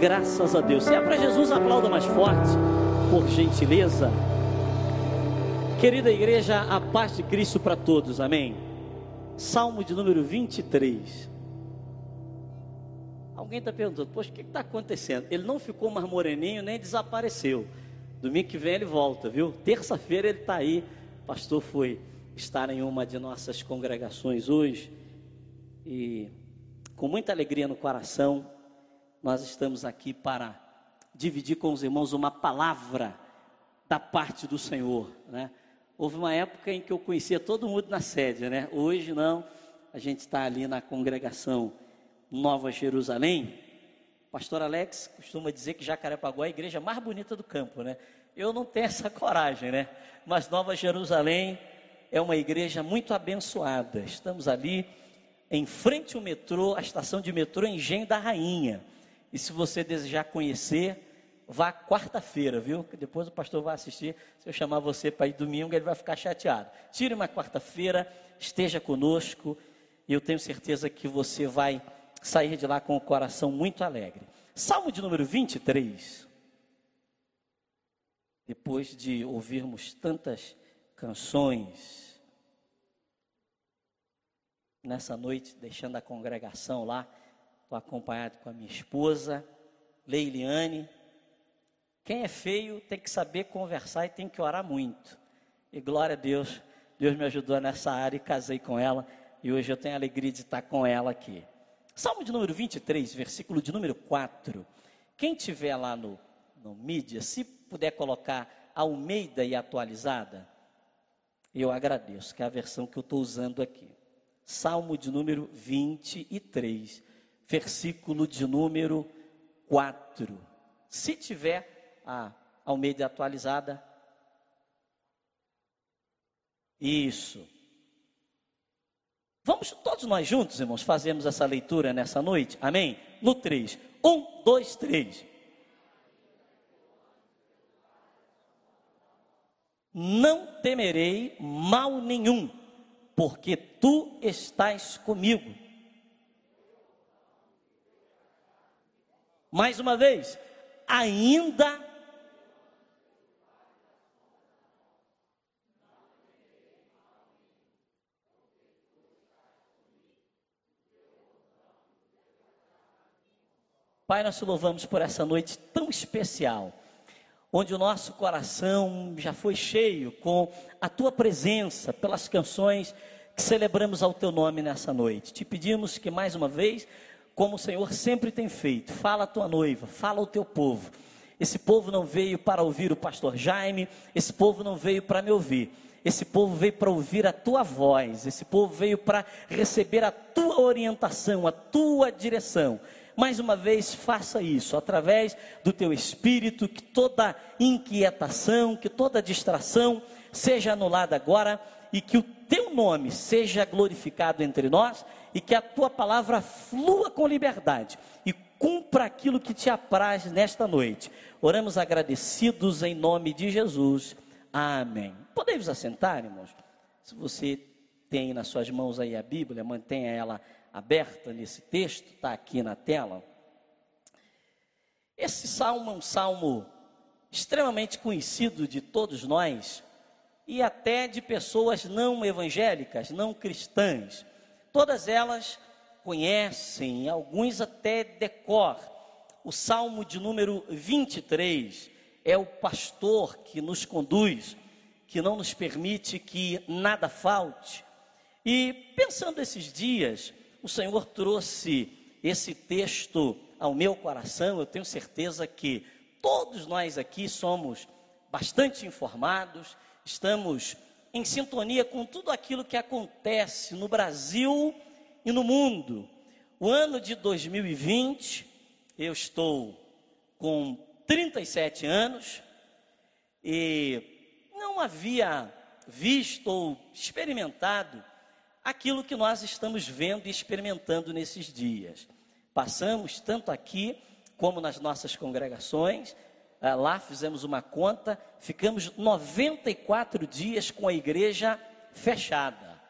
Graças a Deus. Se é para Jesus, aplauda mais forte, por gentileza. Querida igreja, a paz de Cristo para todos, amém. Salmo de número 23. Alguém está perguntando, poxa, o que está acontecendo? Ele não ficou mais moreninho, nem desapareceu. Domingo que vem ele volta, viu? Terça-feira ele está aí. O pastor foi estar em uma de nossas congregações hoje. E com muita alegria no coração, nós estamos aqui para dividir com os irmãos uma palavra da parte do Senhor, né? Houve uma época em que eu conhecia todo mundo na sede, né? Hoje não, a gente está ali na congregação Nova Jerusalém. Pastor Alex costuma dizer que Jacarepaguá é a igreja mais bonita do campo, né? Eu não tenho essa coragem, né? Mas Nova Jerusalém é uma igreja muito abençoada. Estamos ali em frente ao metrô, a estação de metrô Engenho da Rainha. E se você desejar conhecer, vá quarta-feira, viu? Que depois o pastor vai assistir. Se eu chamar você para ir domingo, ele vai ficar chateado. Tire uma quarta-feira, esteja conosco, e eu tenho certeza que você vai sair de lá com o coração muito alegre. Salmo de número 23. Depois de ouvirmos tantas canções, nessa noite, deixando a congregação lá, Estou acompanhado com a minha esposa, Leiliane. Quem é feio tem que saber conversar e tem que orar muito. E glória a Deus, Deus me ajudou nessa área e casei com ela. E hoje eu tenho a alegria de estar com ela aqui. Salmo de número 23, versículo de número 4. Quem tiver lá no, no mídia, se puder colocar Almeida e atualizada, eu agradeço, que é a versão que eu estou usando aqui. Salmo de número 23, versículo de número 4. Se tiver a Almeida atualizada. Isso. Vamos todos nós juntos, irmãos, fazemos essa leitura nessa noite? Amém? No 3. 1, 2, 3. Não temerei mal nenhum, porque tu estás comigo Mais uma vez, ainda Pai, nós te louvamos por essa noite tão especial, onde o nosso coração já foi cheio com a tua presença, pelas canções que celebramos ao teu nome nessa noite. Te pedimos que mais uma vez como o Senhor sempre tem feito. Fala a tua noiva, fala ao teu povo. Esse povo não veio para ouvir o pastor Jaime, esse povo não veio para me ouvir. Esse povo veio para ouvir a tua voz, esse povo veio para receber a tua orientação, a tua direção. Mais uma vez, faça isso através do teu espírito, que toda inquietação, que toda distração seja anulada agora e que o teu nome seja glorificado entre nós e que a tua palavra flua com liberdade e cumpra aquilo que te apraz nesta noite. Oramos agradecidos em nome de Jesus. Amém. Podemos assentar, irmãos? Se você tem nas suas mãos aí a Bíblia, mantenha ela aberta nesse texto, está aqui na tela. Esse salmo é um salmo extremamente conhecido de todos nós e até de pessoas não evangélicas, não cristãs. Todas elas conhecem, alguns até decor. O Salmo de número 23 é o pastor que nos conduz, que não nos permite que nada falte. E pensando esses dias, o Senhor trouxe esse texto ao meu coração. Eu tenho certeza que todos nós aqui somos bastante informados, estamos em sintonia com tudo aquilo que acontece no Brasil e no mundo. O ano de 2020, eu estou com 37 anos e não havia visto ou experimentado aquilo que nós estamos vendo e experimentando nesses dias. Passamos tanto aqui como nas nossas congregações lá fizemos uma conta, ficamos 94 dias com a igreja fechada,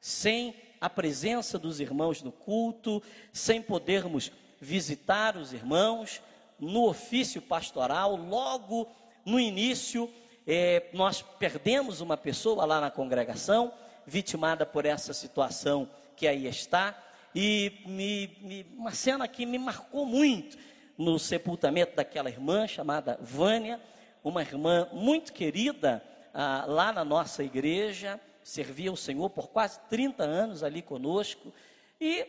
sem a presença dos irmãos no culto, sem podermos visitar os irmãos, no ofício pastoral, logo no início, é, nós perdemos uma pessoa lá na congregação, vitimada por essa situação que aí está, e me, me, uma cena que me marcou muito no sepultamento daquela irmã chamada Vânia, uma irmã muito querida ah, lá na nossa igreja, servia o Senhor por quase 30 anos ali conosco, e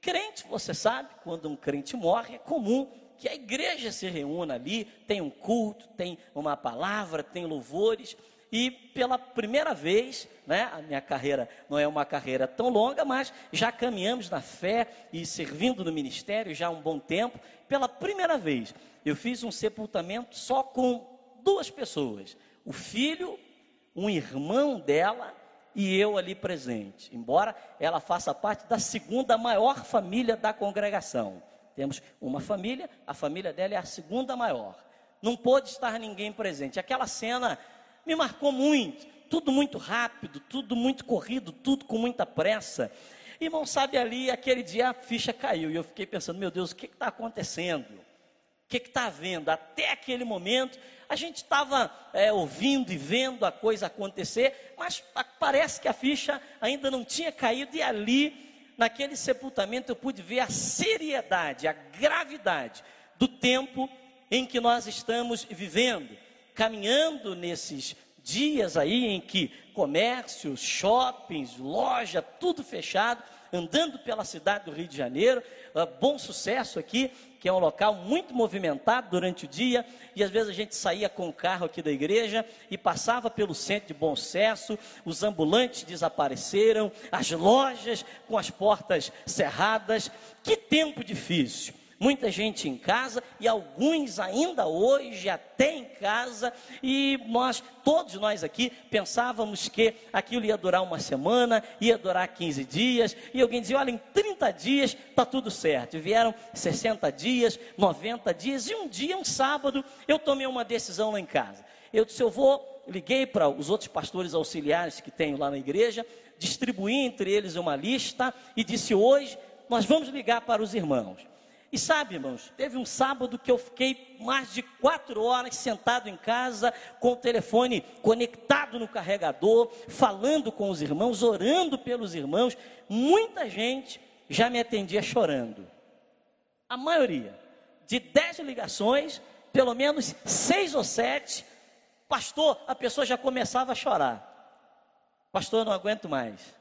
crente, você sabe, quando um crente morre, é comum que a igreja se reúna ali, tem um culto, tem uma palavra, tem louvores, e pela primeira vez, né, a minha carreira não é uma carreira tão longa, mas já caminhamos na fé e servindo no ministério já há um bom tempo. Pela primeira vez, eu fiz um sepultamento só com duas pessoas: o filho, um irmão dela e eu ali presente. Embora ela faça parte da segunda maior família da congregação. Temos uma família, a família dela é a segunda maior. Não pôde estar ninguém presente. Aquela cena me marcou muito. Tudo muito rápido, tudo muito corrido, tudo com muita pressa. Irmão, sabe ali, aquele dia a ficha caiu e eu fiquei pensando: meu Deus, o que está acontecendo? O que está havendo? Até aquele momento, a gente estava é, ouvindo e vendo a coisa acontecer, mas parece que a ficha ainda não tinha caído, e ali, naquele sepultamento, eu pude ver a seriedade, a gravidade do tempo em que nós estamos vivendo caminhando nesses dias aí em que comércios, shoppings, loja, tudo fechado, andando pela cidade do Rio de Janeiro, uh, bom sucesso aqui, que é um local muito movimentado durante o dia, e às vezes a gente saía com o carro aqui da igreja e passava pelo centro de bom sucesso, os ambulantes desapareceram, as lojas com as portas cerradas, que tempo difícil muita gente em casa e alguns ainda hoje até em casa e nós todos nós aqui pensávamos que aquilo ia durar uma semana, ia durar 15 dias e alguém dizia, olha, em 30 dias está tudo certo. E vieram 60 dias, 90 dias e um dia, um sábado, eu tomei uma decisão lá em casa. Eu disse, eu vou liguei para os outros pastores auxiliares que tenho lá na igreja, distribuí entre eles uma lista e disse: hoje nós vamos ligar para os irmãos. E sabe, irmãos, teve um sábado que eu fiquei mais de quatro horas sentado em casa, com o telefone conectado no carregador, falando com os irmãos, orando pelos irmãos. Muita gente já me atendia chorando. A maioria. De dez ligações, pelo menos seis ou sete, pastor, a pessoa já começava a chorar. Pastor, não aguento mais.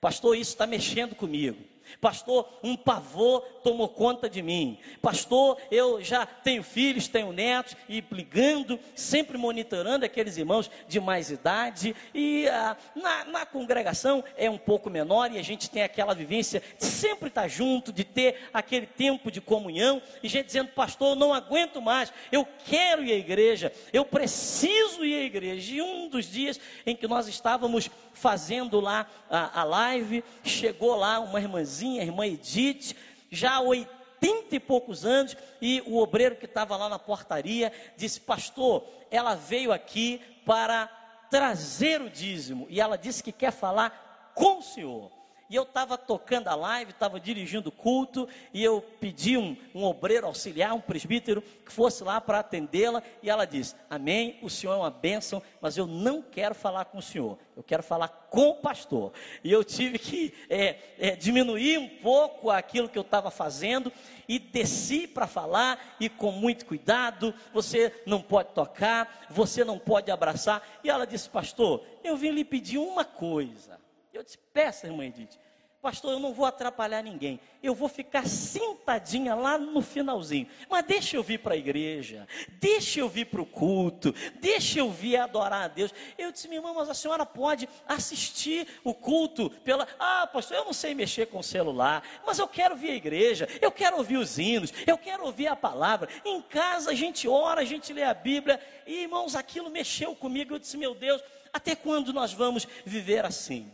Pastor, isso está mexendo comigo. Pastor, um pavor tomou conta de mim. Pastor, eu já tenho filhos, tenho netos, e ligando, sempre monitorando aqueles irmãos de mais idade. E ah, na, na, congregação é um pouco menor e a gente tem aquela vivência de sempre estar junto, de ter aquele tempo de comunhão. E gente dizendo, pastor, eu não aguento mais, eu quero ir à igreja, eu preciso ir à igreja. E um dos dias em que nós estávamos fazendo lá a, a live, chegou lá uma irmãzinha irmãzinha, a irmã Edith, já há 80 e poucos anos, e o obreiro que estava lá na portaria disse: Pastor, ela veio aqui para trazer o dízimo, e ela disse que quer falar com o senhor. E eu estava tocando a live, estava dirigindo o culto, e eu pedi um, um obreiro auxiliar, um presbítero, que fosse lá para atendê-la, e ela disse: Amém, o senhor é uma bênção, mas eu não quero falar com o senhor, eu quero falar com o pastor. E eu tive que é, é, diminuir um pouco aquilo que eu estava fazendo, e desci para falar, e com muito cuidado, você não pode tocar, você não pode abraçar. E ela disse: Pastor, eu vim lhe pedir uma coisa. Eu disse: Peça, irmã Edith pastor, eu não vou atrapalhar ninguém, eu vou ficar sentadinha lá no finalzinho, mas deixa eu vir para a igreja, deixa eu vir para o culto, deixa eu vir adorar a Deus. Eu disse, minha irmã, mas a senhora pode assistir o culto pela. Ah, pastor, eu não sei mexer com o celular, mas eu quero vir à igreja, eu quero ouvir os hinos, eu quero ouvir a palavra. Em casa a gente ora, a gente lê a Bíblia, e irmãos, aquilo mexeu comigo. Eu disse, meu Deus, até quando nós vamos viver assim?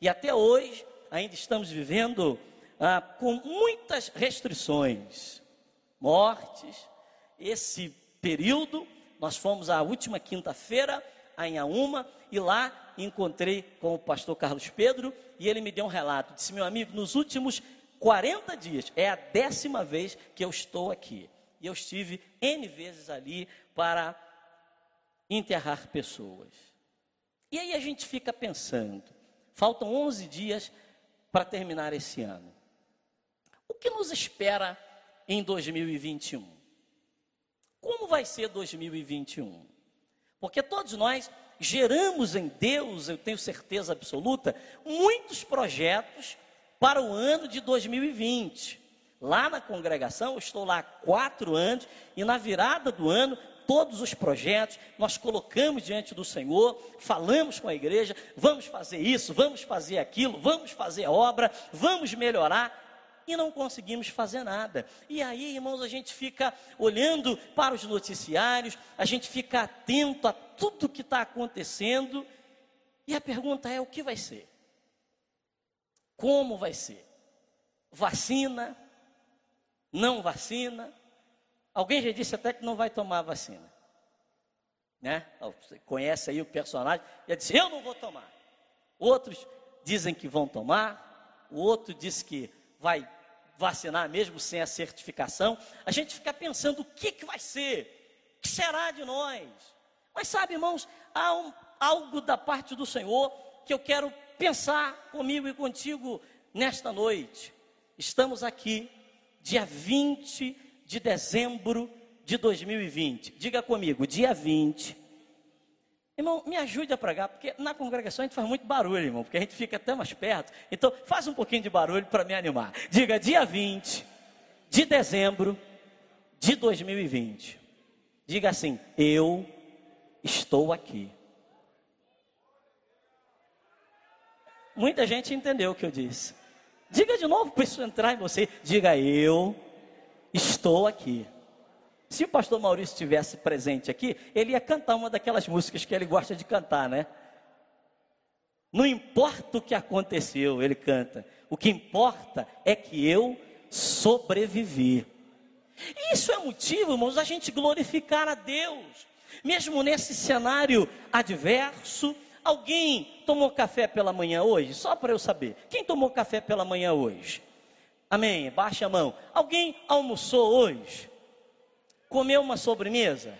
E até hoje, ainda estamos vivendo ah, com muitas restrições, mortes. Esse período, nós fomos a última quinta-feira a Inhaúma e lá encontrei com o pastor Carlos Pedro e ele me deu um relato. Disse: Meu amigo, nos últimos 40 dias, é a décima vez que eu estou aqui. E eu estive N vezes ali para enterrar pessoas. E aí a gente fica pensando, faltam 11 dias para terminar esse ano. O que nos espera em 2021? Como vai ser 2021? Porque todos nós geramos em Deus, eu tenho certeza absoluta, muitos projetos para o ano de 2020. Lá na congregação, eu estou lá há quatro anos, e na virada do ano, todos os projetos nós colocamos diante do Senhor, falamos com a igreja, vamos fazer isso, vamos fazer aquilo, vamos fazer obra, vamos melhorar e não conseguimos fazer nada. E aí, irmãos, a gente fica olhando para os noticiários, a gente fica atento a tudo que está acontecendo, e a pergunta é: o que vai ser? Como vai ser? Vacina? Não vacina? Alguém já disse até que não vai tomar vacina. Né? Conhece aí o personagem, já disse: Eu não vou tomar. Outros dizem que vão tomar, o outro diz que vai vacinar mesmo sem a certificação, a gente fica pensando o que, que vai ser, o que será de nós. Mas sabe, irmãos, há um, algo da parte do Senhor que eu quero pensar comigo e contigo nesta noite. Estamos aqui, dia 20 de dezembro de 2020. Diga comigo, dia 20 Irmão, me ajude a pregar, porque na congregação a gente faz muito barulho, irmão, porque a gente fica até mais perto. Então, faz um pouquinho de barulho para me animar. Diga, dia 20 de dezembro de 2020. Diga assim: Eu estou aqui. Muita gente entendeu o que eu disse. Diga de novo para isso entrar em você. Diga, eu estou aqui. Se o pastor Maurício estivesse presente aqui, ele ia cantar uma daquelas músicas que ele gosta de cantar, né? Não importa o que aconteceu, ele canta. O que importa é que eu sobrevivi. Isso é motivo, irmãos, a gente glorificar a Deus. Mesmo nesse cenário adverso, alguém tomou café pela manhã hoje? Só para eu saber. Quem tomou café pela manhã hoje? Amém. Baixa a mão. Alguém almoçou hoje? comeu uma sobremesa.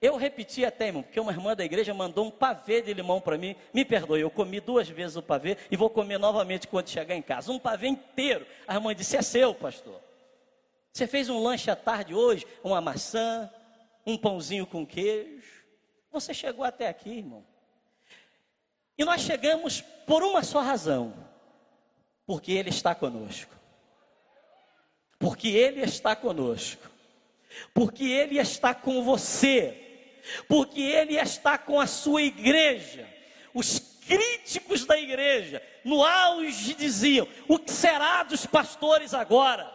Eu repeti até, irmão, porque uma irmã da igreja mandou um pavê de limão para mim. Me perdoe, eu comi duas vezes o pavê e vou comer novamente quando chegar em casa. Um pavê inteiro. A irmã disse: É seu, pastor. Você fez um lanche à tarde hoje, uma maçã, um pãozinho com queijo. Você chegou até aqui, irmão. E nós chegamos por uma só razão: porque Ele está conosco. Porque Ele está conosco porque Ele está com você, porque Ele está com a sua igreja. Os críticos da igreja, no auge, diziam: o que será dos pastores agora?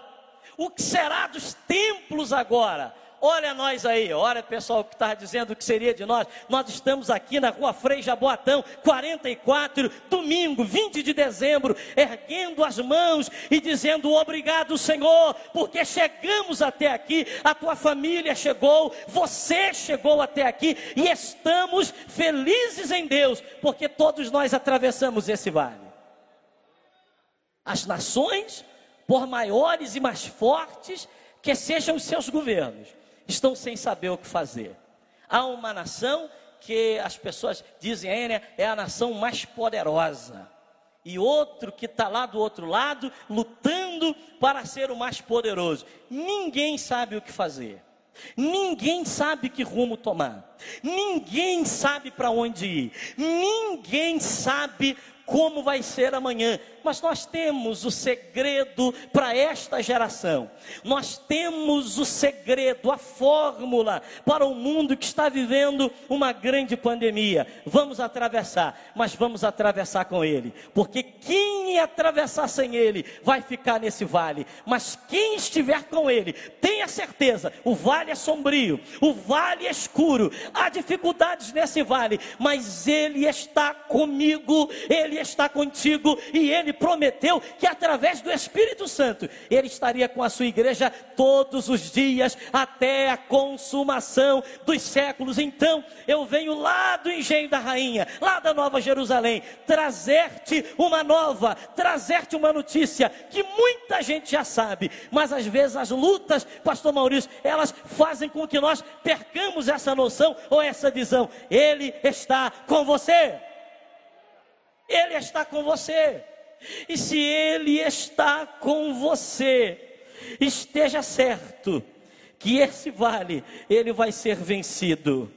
O que será dos templos agora? Olha nós aí, olha pessoal que está dizendo o que seria de nós. Nós estamos aqui na rua Frei Jaboatão, 44, domingo, 20 de dezembro, erguendo as mãos e dizendo obrigado, Senhor, porque chegamos até aqui, a tua família chegou, você chegou até aqui e estamos felizes em Deus, porque todos nós atravessamos esse vale. As nações, por maiores e mais fortes que sejam os seus governos, estão sem saber o que fazer. Há uma nação que as pessoas dizem é a nação mais poderosa. E outro que está lá do outro lado, lutando para ser o mais poderoso. Ninguém sabe o que fazer. Ninguém sabe que rumo tomar. Ninguém sabe para onde ir. Ninguém sabe como vai ser amanhã. Mas nós temos o segredo para esta geração. Nós temos o segredo, a fórmula para o mundo que está vivendo uma grande pandemia. Vamos atravessar, mas vamos atravessar com ele, porque quem atravessar sem ele vai ficar nesse vale. Mas quem estiver com ele, tenha certeza, o vale é sombrio, o vale é escuro, há dificuldades nesse vale, mas ele está comigo, ele está contigo e ele prometeu que através do Espírito Santo ele estaria com a sua igreja todos os dias até a consumação dos séculos. Então, eu venho lá do engenho da rainha, lá da Nova Jerusalém, trazer-te uma nova, trazer-te uma notícia que muita gente já sabe, mas às vezes as lutas, pastor Maurício, elas fazem com que nós percamos essa noção ou essa visão. Ele está com você. Ele está com você. E se Ele está com você, esteja certo que esse vale, ele vai ser vencido.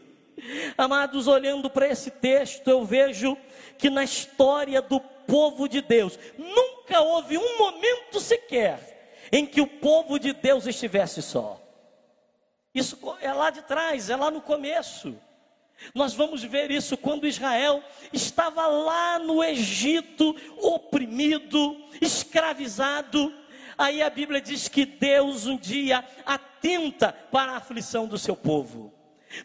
Amados, olhando para esse texto, eu vejo que na história do povo de Deus, nunca houve um momento sequer em que o povo de Deus estivesse só. Isso é lá de trás, é lá no começo. Nós vamos ver isso quando Israel estava lá no Egito, oprimido, escravizado. Aí a Bíblia diz que Deus um dia atenta para a aflição do seu povo.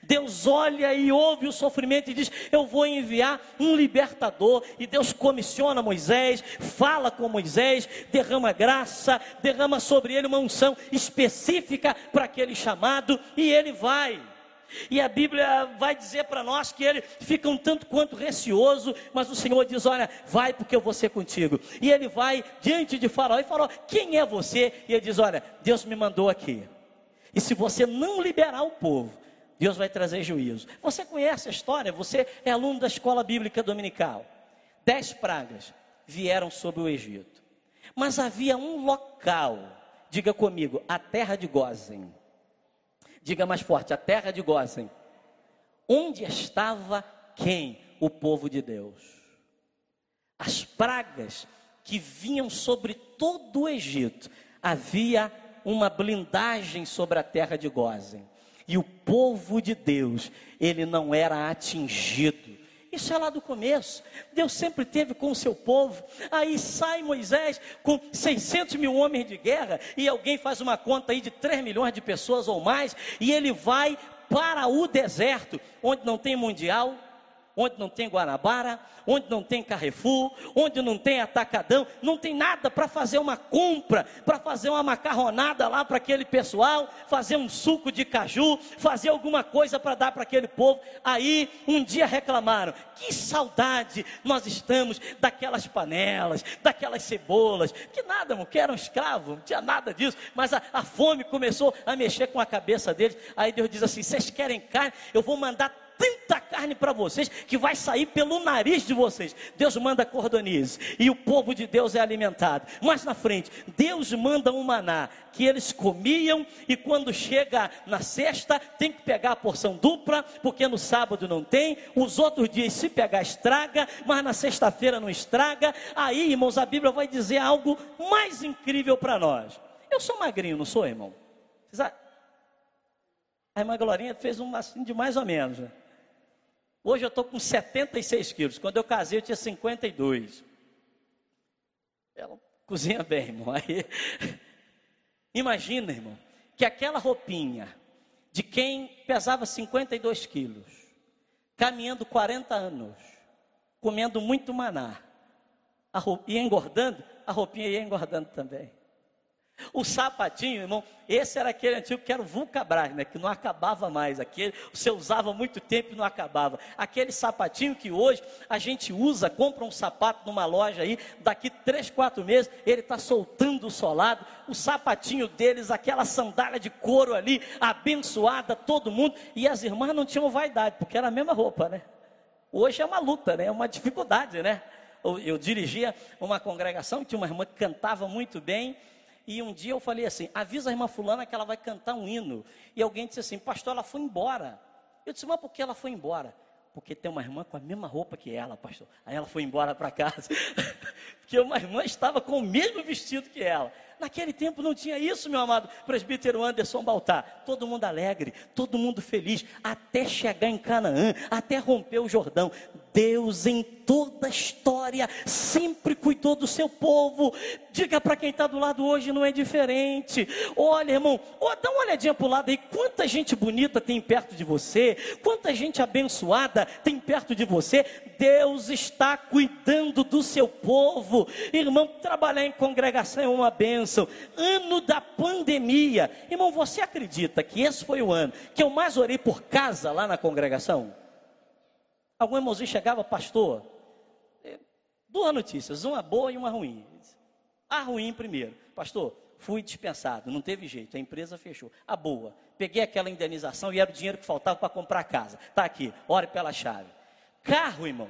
Deus olha e ouve o sofrimento e diz: Eu vou enviar um libertador. E Deus comissiona Moisés, fala com Moisés, derrama graça, derrama sobre ele uma unção específica para aquele chamado, e ele vai. E a Bíblia vai dizer para nós que ele fica um tanto quanto receoso, mas o Senhor diz: Olha, vai porque eu vou ser contigo. E ele vai diante de Faraó e Faraó, quem é você? E ele diz: Olha, Deus me mandou aqui. E se você não liberar o povo, Deus vai trazer juízo. Você conhece a história? Você é aluno da escola bíblica dominical. Dez pragas vieram sobre o Egito. Mas havia um local, diga comigo, a terra de Gozen Diga mais forte: a terra de Gozem. Onde estava quem? O povo de Deus. As pragas que vinham sobre todo o Egito, havia uma blindagem sobre a terra de Gozem. E o povo de Deus, ele não era atingido isso é lá do começo. Deus sempre teve com o seu povo. Aí sai Moisés com 600 mil homens de guerra e alguém faz uma conta aí de 3 milhões de pessoas ou mais e ele vai para o deserto, onde não tem mundial, onde não tem Guanabara, onde não tem Carrefour, onde não tem Atacadão, não tem nada para fazer uma compra, para fazer uma macarronada lá para aquele pessoal, fazer um suco de caju, fazer alguma coisa para dar para aquele povo. Aí um dia reclamaram: que saudade nós estamos daquelas panelas, daquelas cebolas, que nada, que era um escravo, não tinha nada disso, mas a, a fome começou a mexer com a cabeça deles. Aí Deus diz assim: vocês querem carne? Eu vou mandar tanta carne para vocês que vai sair pelo nariz de vocês. Deus manda cordonize e o povo de Deus é alimentado. Mais na frente, Deus manda um maná que eles comiam e quando chega na sexta tem que pegar a porção dupla, porque no sábado não tem, os outros dias se pegar estraga, mas na sexta-feira não estraga. Aí, irmãos, a Bíblia vai dizer algo mais incrível para nós. Eu sou magrinho, não sou, irmão? A irmã Glorinha fez um assim de mais ou menos. Né? Hoje eu estou com 76 quilos. Quando eu casei, eu tinha 52. Ela cozinha bem, irmão. Aí, imagina, irmão, que aquela roupinha de quem pesava 52 quilos, caminhando 40 anos, comendo muito maná, a engordando, a roupinha ia engordando também. O sapatinho, irmão, esse era aquele antigo que era o Vulcabras, né? Que não acabava mais. Aquele, você usava muito tempo e não acabava. Aquele sapatinho que hoje a gente usa, compra um sapato numa loja aí, daqui três, quatro meses, ele está soltando o solado. O sapatinho deles, aquela sandália de couro ali, abençoada, todo mundo. E as irmãs não tinham vaidade, porque era a mesma roupa, né? Hoje é uma luta, né? É uma dificuldade, né? Eu, eu dirigia uma congregação, tinha uma irmã que cantava muito bem e um dia eu falei assim: avisa a irmã Fulana que ela vai cantar um hino. E alguém disse assim: Pastor, ela foi embora. Eu disse: Mas por que ela foi embora? Porque tem uma irmã com a mesma roupa que ela, pastor. Aí ela foi embora para casa. Porque uma irmã estava com o mesmo vestido que ela. Naquele tempo não tinha isso, meu amado presbítero Anderson Baltar. Todo mundo alegre, todo mundo feliz, até chegar em Canaã, até romper o Jordão. Deus em toda a história sempre cuidou do seu povo. Diga para quem está do lado hoje, não é diferente. Olha, irmão, oh, dá uma olhadinha para o lado aí. Quanta gente bonita tem perto de você, quanta gente abençoada tem perto de você. Deus está cuidando do seu povo. Irmão, trabalhar em congregação é uma bênção. Ano da pandemia. Irmão, você acredita que esse foi o ano que eu mais orei por casa lá na congregação? Algum irmãozinho chegava, pastor, é, duas notícias, uma boa e uma ruim. A ruim primeiro, pastor, fui dispensado, não teve jeito, a empresa fechou. A boa, peguei aquela indenização e era o dinheiro que faltava para comprar a casa. Está aqui, ore pela chave. Carro, irmão,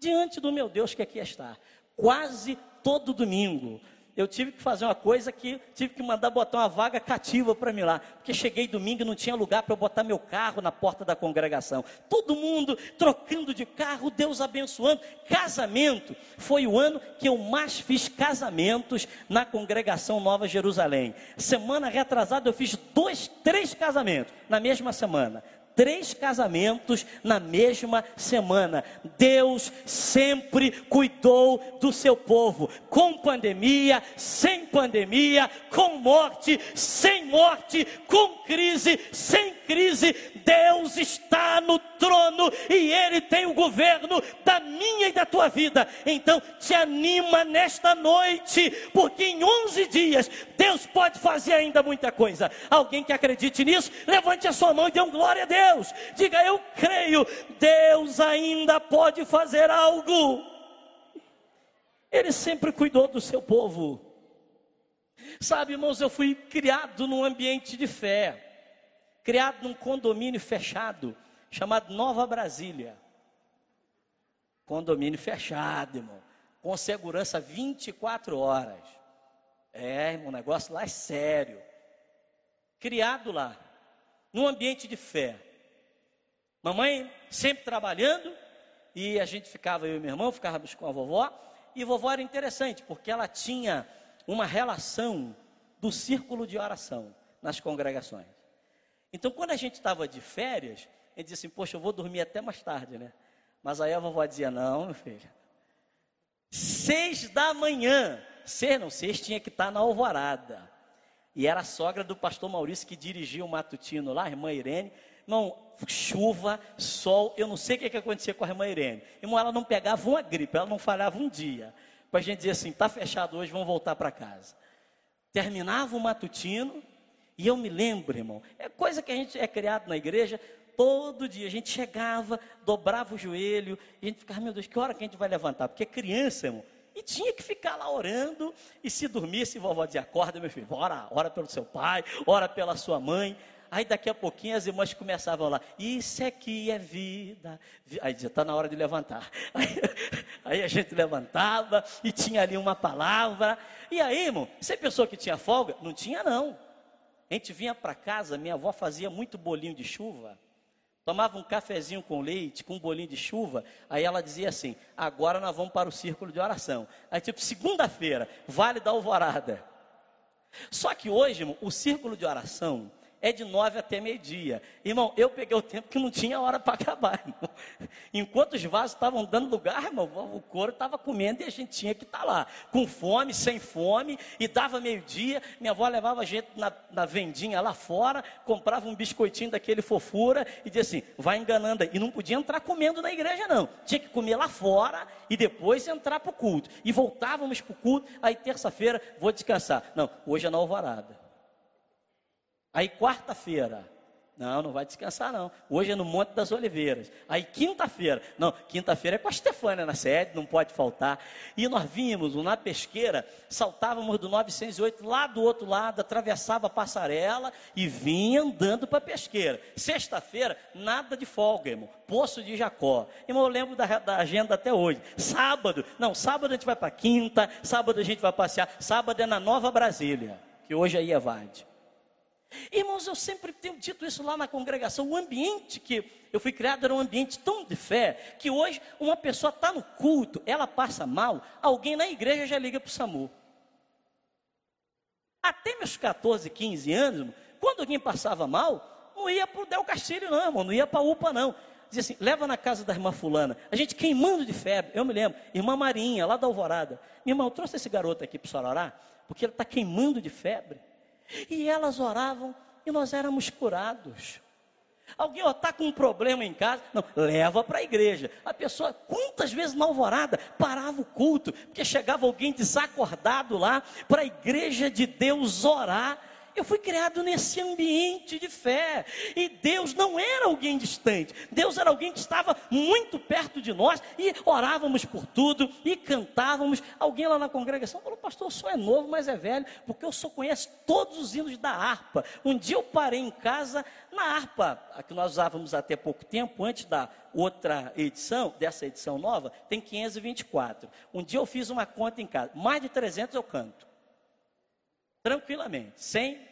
diante do meu Deus que aqui está, quase todo domingo, eu tive que fazer uma coisa que tive que mandar botar uma vaga cativa para mim lá, porque cheguei domingo e não tinha lugar para eu botar meu carro na porta da congregação. Todo mundo trocando de carro, Deus abençoando. Casamento foi o ano que eu mais fiz casamentos na congregação Nova Jerusalém. Semana retrasada eu fiz dois, três casamentos na mesma semana três casamentos na mesma semana. Deus sempre cuidou do seu povo, com pandemia, sem pandemia, com morte, sem morte, com crise, sem crise. Deus está no trono e Ele tem o governo da minha e da tua vida. Então, te anima nesta noite, porque em 11 dias Deus pode fazer ainda muita coisa. Alguém que acredite nisso, levante a sua mão e dê um glória a Deus. Diga, eu creio, Deus ainda pode fazer algo. Ele sempre cuidou do seu povo. Sabe, irmãos, eu fui criado num ambiente de fé, criado num condomínio fechado, chamado Nova Brasília. Condomínio fechado, irmão, com segurança 24 horas. É, irmão, o negócio lá é sério. Criado lá, num ambiente de fé. Mamãe sempre trabalhando, e a gente ficava, eu e meu irmão, ficávamos com a vovó, e vovó era interessante, porque ela tinha uma relação do círculo de oração nas congregações. Então, quando a gente estava de férias, gente dizia assim, poxa, eu vou dormir até mais tarde, né? Mas aí a vovó dizia, não, meu filho, seis da manhã, seis não, seis tinha que estar na alvorada. E era a sogra do pastor Maurício que dirigia o matutino lá, a irmã Irene, Irmão, chuva, sol, eu não sei o que, que acontecia com a irmã Irene. Irmão, ela não pegava uma gripe, ela não falhava um dia. Para a gente dizer assim, está fechado hoje, vamos voltar para casa. Terminava o matutino, e eu me lembro, irmão, é coisa que a gente é criado na igreja, todo dia a gente chegava, dobrava o joelho, e a gente ficava, meu Deus, que hora que a gente vai levantar? Porque criança, irmão, e tinha que ficar lá orando, e se dormisse, vovó dizia, acorda meu filho, ora, ora pelo seu pai, ora pela sua mãe, Aí daqui a pouquinho as irmãs começavam lá, isso aqui é vida. Aí dizia, está na hora de levantar. Aí, aí, a gente levantava e tinha ali uma palavra. E aí, irmão, você pensou que tinha folga? Não tinha não. A gente vinha para casa, minha avó fazia muito bolinho de chuva. Tomava um cafezinho com leite, com um bolinho de chuva. Aí ela dizia assim: agora nós vamos para o círculo de oração. Aí, tipo, segunda-feira, vale da alvorada. Só que hoje, irmão, o círculo de oração é de nove até meio-dia. Irmão, eu peguei o tempo que não tinha hora para acabar, irmão. Enquanto os vasos estavam dando lugar, irmão, o couro estava comendo e a gente tinha que estar tá lá, com fome, sem fome, e dava meio-dia. Minha avó levava a gente na, na, vendinha lá fora, comprava um biscoitinho daquele fofura e dizia assim: vai enganando aí. E não podia entrar comendo na igreja, não. Tinha que comer lá fora e depois entrar para o culto. E voltávamos para o culto, aí terça-feira vou descansar. Não, hoje é na alvorada. Aí quarta-feira, não, não vai descansar não. Hoje é no Monte das Oliveiras. Aí quinta-feira, não, quinta-feira é com a Stefânia na sede, não pode faltar. E nós vimos, na pesqueira, saltávamos do 908 lá do outro lado, atravessava a passarela e vinha andando para a pesqueira. Sexta-feira, nada de folga, irmão. Poço de Jacó. Irmão, eu lembro da, da agenda até hoje. Sábado, não, sábado a gente vai para quinta, sábado a gente vai passear. Sábado é na Nova Brasília, que hoje aí é Vade. Irmãos, eu sempre tenho dito isso lá na congregação. O ambiente que eu fui criado era um ambiente tão de fé que hoje uma pessoa está no culto, ela passa mal, alguém na igreja já liga para o SAMU. Até meus 14, 15 anos, quando alguém passava mal, não ia para o Del Castilho, não, irmão, não ia para a UPA, não. Dizia assim: leva na casa da irmã Fulana. A gente queimando de febre, eu me lembro, irmã Marinha, lá da Alvorada. Minha irmã, trouxe esse garoto aqui para a orar, porque ele está queimando de febre. E elas oravam e nós éramos curados. Alguém está com um problema em casa? Não, leva para a igreja. A pessoa, quantas vezes na alvorada, parava o culto, porque chegava alguém desacordado lá para a igreja de Deus orar. Eu fui criado nesse ambiente de fé. E Deus não era alguém distante. Deus era alguém que estava muito perto de nós. E orávamos por tudo. E cantávamos. Alguém lá na congregação falou: Pastor, o senhor é novo, mas é velho. Porque o senhor conhece todos os hinos da harpa. Um dia eu parei em casa na harpa, a que nós usávamos até pouco tempo, antes da outra edição, dessa edição nova, tem 524. Um dia eu fiz uma conta em casa. Mais de 300 eu canto tranquilamente, sem,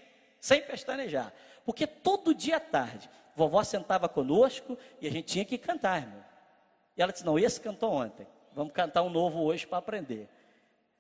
sem pestanejar. Porque todo dia à tarde, vovó sentava conosco e a gente tinha que cantar, irmão. E ela disse: Não, esse cantou ontem, vamos cantar um novo hoje para aprender.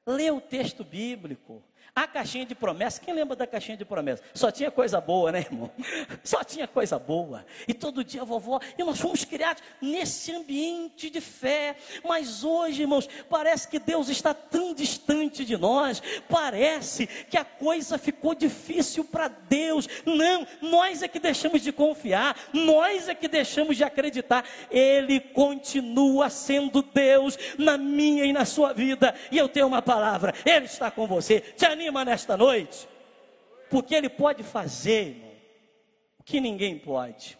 Lê o texto bíblico, a caixinha de promessa, quem lembra da caixinha de promessa? Só tinha coisa boa, né, irmão? Só tinha coisa boa. E todo dia a vovó, e nós fomos criados nesse ambiente de fé. Mas hoje, irmãos, parece que Deus está tão distante de nós. Parece que a coisa ficou difícil para Deus. Não, nós é que deixamos de confiar, nós é que deixamos de acreditar. Ele continua sendo Deus na minha e na sua vida. E eu tenho uma palavra, Ele está com você. Te anima nesta noite? Porque Ele pode fazer, irmão, o que ninguém pode.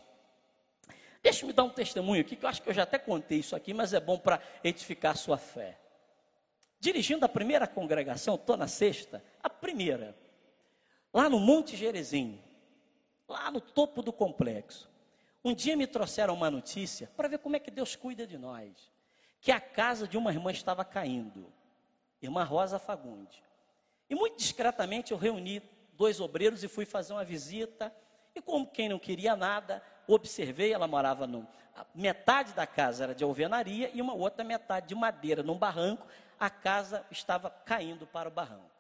Deixa-me dar um testemunho aqui, que eu acho que eu já até contei isso aqui, mas é bom para edificar a sua fé. Dirigindo a primeira congregação, estou na sexta, a primeira, lá no Monte Jerezim, lá no topo do complexo. Um dia me trouxeram uma notícia para ver como é que Deus cuida de nós. Que a casa de uma irmã estava caindo. Irmã Rosa Fagundes. E muito discretamente eu reuni dois obreiros e fui fazer uma visita. E como quem não queria nada, observei, ela morava num, metade da casa era de alvenaria e uma outra metade de madeira, num barranco. A casa estava caindo para o barranco.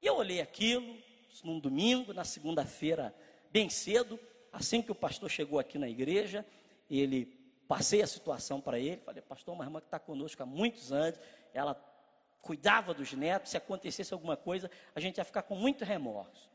E eu olhei aquilo, num domingo, na segunda-feira, bem cedo, assim que o pastor chegou aqui na igreja, ele passei a situação para ele, falei, pastor, uma irmã que está conosco há muitos anos, ela cuidava dos netos, se acontecesse alguma coisa, a gente ia ficar com muito remorso.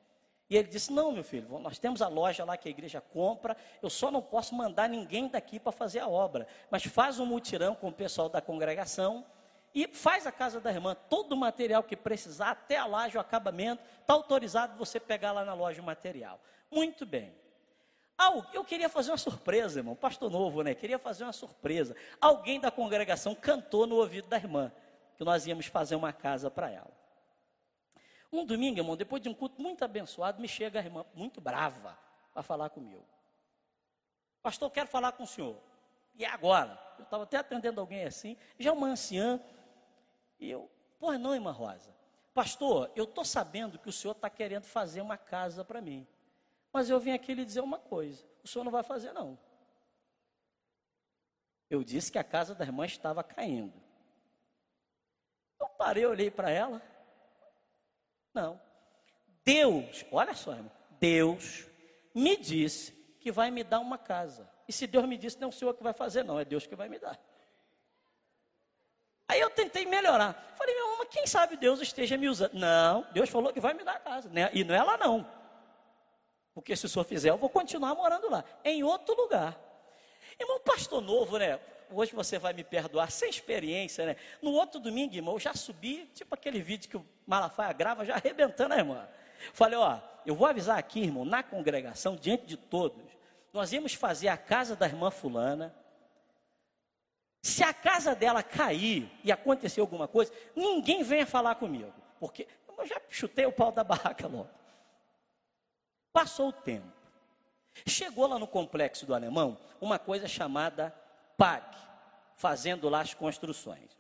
E ele disse: Não, meu filho, nós temos a loja lá que a igreja compra, eu só não posso mandar ninguém daqui para fazer a obra, mas faz um mutirão com o pessoal da congregação e faz a casa da irmã, todo o material que precisar, até a laje, o acabamento, está autorizado você pegar lá na loja o material. Muito bem. Eu queria fazer uma surpresa, irmão, pastor novo, né? Queria fazer uma surpresa. Alguém da congregação cantou no ouvido da irmã que nós íamos fazer uma casa para ela. Um domingo, irmão, depois de um culto muito abençoado, me chega a irmã muito brava para falar comigo. Pastor, quero falar com o senhor. E é agora? Eu estava até atendendo alguém assim, já uma anciã. E eu, pô, não, irmã Rosa. Pastor, eu estou sabendo que o senhor está querendo fazer uma casa para mim. Mas eu vim aqui lhe dizer uma coisa: o senhor não vai fazer, não. Eu disse que a casa da irmã estava caindo. Parei, olhei para ela. Não. Deus, olha só, irmão, Deus me disse que vai me dar uma casa. E se Deus me disse, não o Senhor que vai fazer, não, é Deus que vai me dar. Aí eu tentei melhorar. Falei, meu irmão, quem sabe Deus esteja me usando? Não, Deus falou que vai me dar a casa. Né? E não é lá não. Porque se o senhor fizer, eu vou continuar morando lá. Em outro lugar. Irmão, pastor novo, né? Hoje você vai me perdoar, sem experiência, né? No outro domingo, irmão, eu já subi, tipo aquele vídeo que o Malafaia grava, já arrebentando a irmã. Falei, ó, eu vou avisar aqui, irmão, na congregação, diante de todos, nós íamos fazer a casa da irmã fulana. Se a casa dela cair e acontecer alguma coisa, ninguém venha falar comigo, porque eu já chutei o pau da barraca logo. Passou o tempo. Chegou lá no complexo do alemão uma coisa chamada PAC, fazendo lá as construções.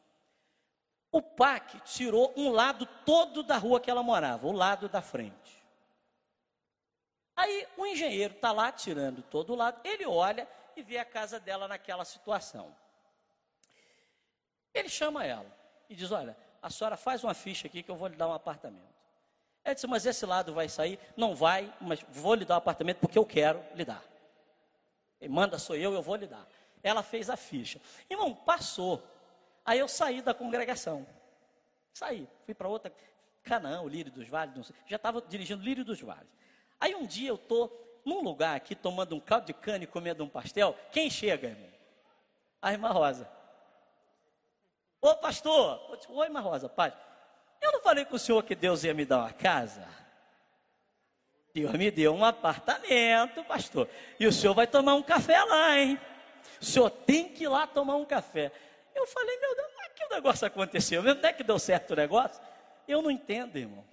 O PAC tirou um lado todo da rua que ela morava, o lado da frente. Aí o engenheiro está lá tirando todo o lado, ele olha e vê a casa dela naquela situação. Ele chama ela e diz: Olha, a senhora faz uma ficha aqui que eu vou lhe dar um apartamento. Ela disse, mas esse lado vai sair? Não vai, mas vou lhe dar o apartamento porque eu quero lhe dar. E manda sou eu, eu vou lhe dar. Ela fez a ficha. Irmão, passou. Aí eu saí da congregação. Saí, fui para outra, Canaã, o Lírio dos Vales, sei, já estava dirigindo Lírio dos Vales. Aí um dia eu estou num lugar aqui, tomando um caldo de cana e comendo um pastel. Quem chega, irmão? A irmã Rosa. Ô pastor, oi irmã Rosa, paz. Eu não falei com o senhor que Deus ia me dar uma casa? Deus me deu um apartamento, pastor. E o senhor vai tomar um café lá, hein? O senhor tem que ir lá tomar um café. Eu falei, meu Deus, é que o negócio aconteceu? Não é que deu certo o negócio? Eu não entendo, irmão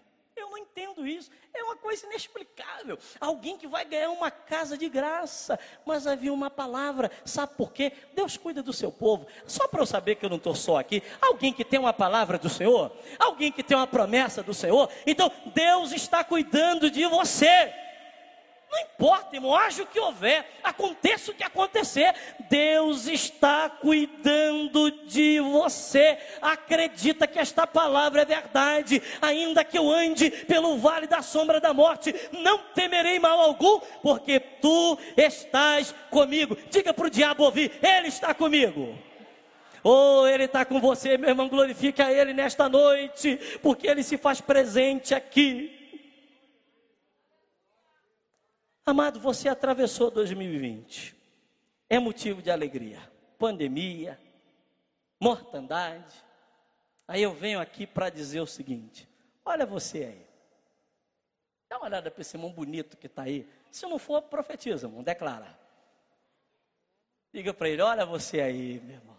entendo isso. É uma coisa inexplicável. Alguém que vai ganhar uma casa de graça, mas havia uma palavra. Sabe por quê? Deus cuida do seu povo. Só para eu saber que eu não estou só aqui. Alguém que tem uma palavra do Senhor, alguém que tem uma promessa do Senhor. Então Deus está cuidando de você. Não importa, irmão, haja o que houver, aconteça o que acontecer, Deus está cuidando de você. Acredita que esta palavra é verdade, ainda que eu ande pelo vale da sombra da morte, não temerei mal algum, porque tu estás comigo. Diga para o diabo ouvir: Ele está comigo. Oh, Ele está com você, meu irmão. Glorifica Ele nesta noite, porque Ele se faz presente aqui. Amado, você atravessou 2020. É motivo de alegria. Pandemia, mortandade. Aí eu venho aqui para dizer o seguinte: olha você aí. Dá uma olhada para esse irmão bonito que está aí. Se não for, profetiza, irmão, declara. Diga para ele: olha você aí, meu irmão.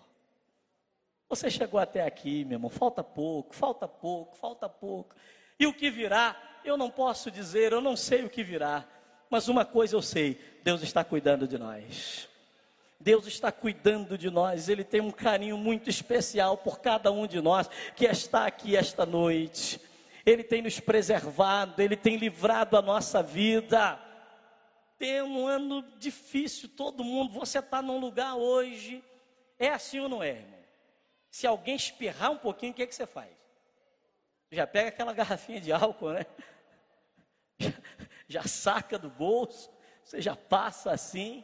Você chegou até aqui, meu irmão. Falta pouco, falta pouco, falta pouco. E o que virá, eu não posso dizer, eu não sei o que virá. Mas uma coisa eu sei: Deus está cuidando de nós. Deus está cuidando de nós, Ele tem um carinho muito especial por cada um de nós que está aqui esta noite. Ele tem nos preservado, Ele tem livrado a nossa vida. Tem um ano difícil, todo mundo. Você está num lugar hoje, é assim ou não é, irmão? Se alguém espirrar um pouquinho, o que, é que você faz? Já pega aquela garrafinha de álcool, né? Já saca do bolso, você já passa assim.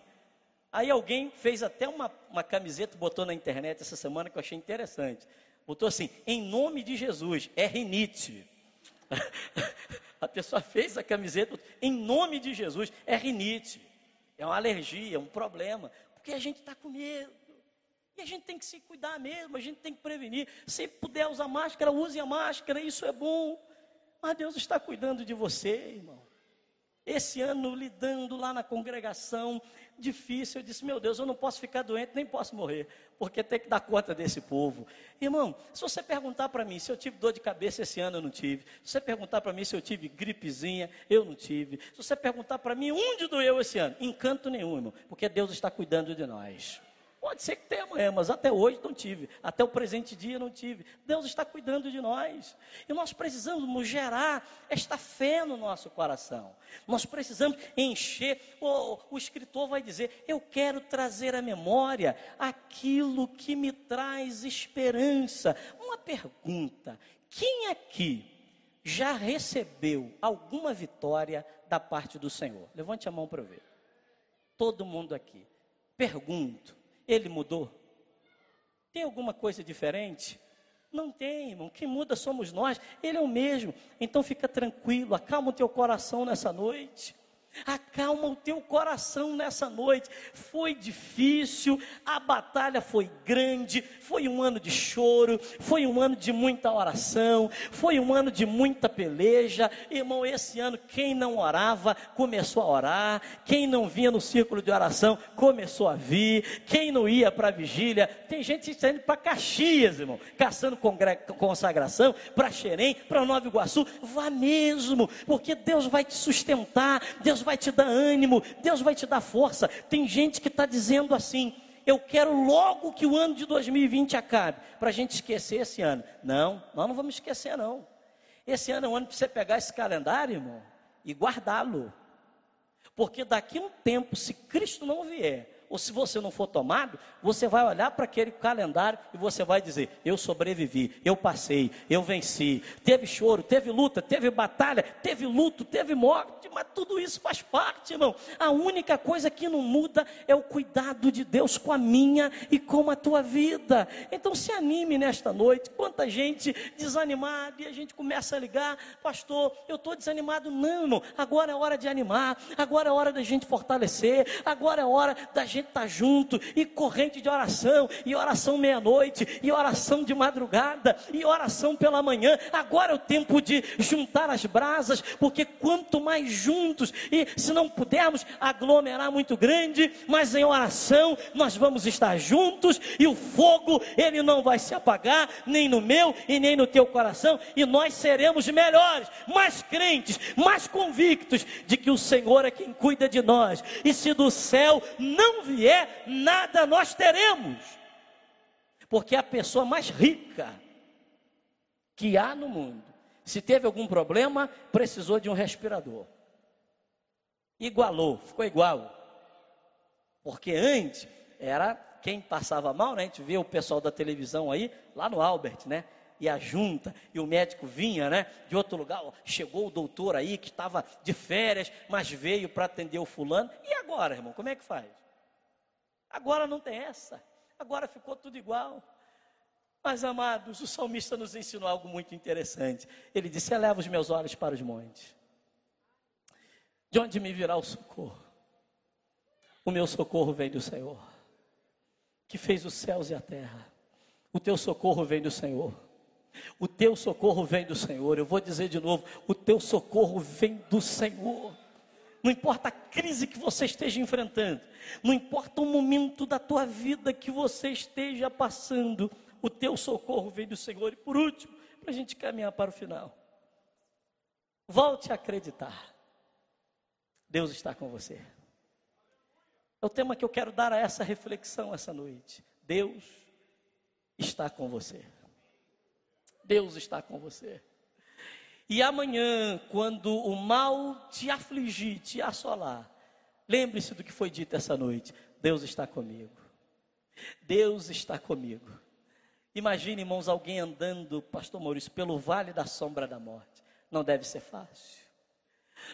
Aí alguém fez até uma, uma camiseta, botou na internet essa semana que eu achei interessante. Botou assim, em nome de Jesus, é rinite. a pessoa fez a camiseta, em nome de Jesus, é rinite. É uma alergia, um problema. Porque a gente está com medo. E a gente tem que se cuidar mesmo, a gente tem que prevenir. Se puder usar máscara, use a máscara, isso é bom. Mas Deus está cuidando de você, irmão. Esse ano, lidando lá na congregação, difícil, eu disse: Meu Deus, eu não posso ficar doente, nem posso morrer, porque tem que dar conta desse povo. Irmão, se você perguntar para mim se eu tive dor de cabeça esse ano, eu não tive. Se você perguntar para mim se eu tive gripezinha, eu não tive. Se você perguntar para mim onde doeu esse ano, encanto nenhum, irmão, porque Deus está cuidando de nós. Pode ser que tenha amanhã, mas até hoje não tive. Até o presente dia não tive. Deus está cuidando de nós. E nós precisamos gerar esta fé no nosso coração. Nós precisamos encher. O, o escritor vai dizer: Eu quero trazer à memória aquilo que me traz esperança. Uma pergunta: quem aqui já recebeu alguma vitória da parte do Senhor? Levante a mão para ver. Todo mundo aqui. Pergunto ele mudou? Tem alguma coisa diferente? Não tem, irmão. Quem muda somos nós. Ele é o mesmo. Então fica tranquilo, acalma o teu coração nessa noite. Acalma o teu coração nessa noite. Foi difícil, a batalha foi grande, foi um ano de choro, foi um ano de muita oração, foi um ano de muita peleja. Irmão, esse ano quem não orava começou a orar, quem não vinha no círculo de oração começou a vir, quem não ia para a vigília, tem gente que indo para Caxias, irmão, caçando consagração, para Xerém, para Nova Iguaçu. Vá mesmo, porque Deus vai te sustentar, Deus te dar ânimo, Deus vai te dar força. Tem gente que está dizendo assim: eu quero logo que o ano de 2020 acabe, para a gente esquecer esse ano. Não, nós não vamos esquecer, não. Esse ano é um ano para você pegar esse calendário, irmão, e guardá-lo. Porque daqui a um tempo, se Cristo não vier, ou se você não for tomado, você vai olhar para aquele calendário e você vai dizer: Eu sobrevivi, eu passei, eu venci. Teve choro, teve luta, teve batalha, teve luto, teve morte, mas tudo isso faz parte, irmão. A única coisa que não muda é o cuidado de Deus com a minha e com a tua vida. Então se anime nesta noite. Quanta gente desanimada e a gente começa a ligar: Pastor, eu estou desanimado. Não, irmão, agora é hora de animar, agora é hora da gente fortalecer, agora é hora da gente gente está junto, e corrente de oração, e oração meia-noite, e oração de madrugada, e oração pela manhã. Agora é o tempo de juntar as brasas, porque quanto mais juntos, e se não pudermos aglomerar muito grande, mas em oração nós vamos estar juntos, e o fogo, ele não vai se apagar, nem no meu e nem no teu coração, e nós seremos melhores, mais crentes, mais convictos de que o Senhor é quem cuida de nós, e se do céu não vier, nada nós teremos. Porque a pessoa mais rica que há no mundo, se teve algum problema, precisou de um respirador. Igualou, ficou igual. Porque antes era quem passava mal, né? A gente vê o pessoal da televisão aí, lá no Albert, né? e a junta, e o médico vinha, né, de outro lugar, ó, chegou o doutor aí que estava de férias, mas veio para atender o fulano. E agora, irmão, como é que faz? Agora não tem essa. Agora ficou tudo igual. Mas, amados, o salmista nos ensinou algo muito interessante. Ele disse: Eleva os meus olhos para os montes. De onde me virá o socorro? O meu socorro vem do Senhor, que fez os céus e a terra. O teu socorro vem do Senhor. O teu socorro vem do Senhor. Eu vou dizer de novo: o teu socorro vem do Senhor. Não importa a crise que você esteja enfrentando, não importa o momento da tua vida que você esteja passando, o teu socorro vem do Senhor. E por último, para a gente caminhar para o final, volte a acreditar. Deus está com você. É o tema que eu quero dar a essa reflexão essa noite. Deus está com você. Deus está com você. E amanhã, quando o mal te afligir, te assolar, lembre-se do que foi dito essa noite: Deus está comigo. Deus está comigo. Imagine, irmãos, alguém andando, Pastor Maurício, pelo vale da sombra da morte. Não deve ser fácil.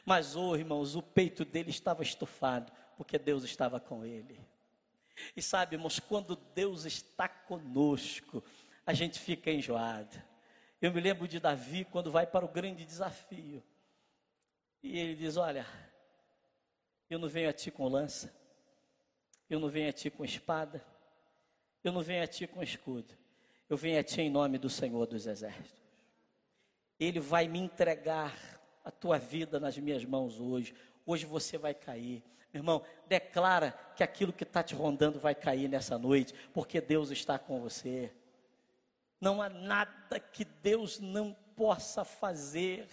Mas, oh, irmãos, o peito dele estava estufado, porque Deus estava com ele. E sabe, irmãos, quando Deus está conosco, a gente fica enjoado. Eu me lembro de Davi quando vai para o grande desafio. E ele diz: Olha, eu não venho a ti com lança, eu não venho a ti com espada, eu não venho a ti com escudo, eu venho a ti em nome do Senhor dos Exércitos. Ele vai me entregar a tua vida nas minhas mãos hoje. Hoje você vai cair. Meu irmão, declara que aquilo que está te rondando vai cair nessa noite, porque Deus está com você. Não há nada que Deus não possa fazer.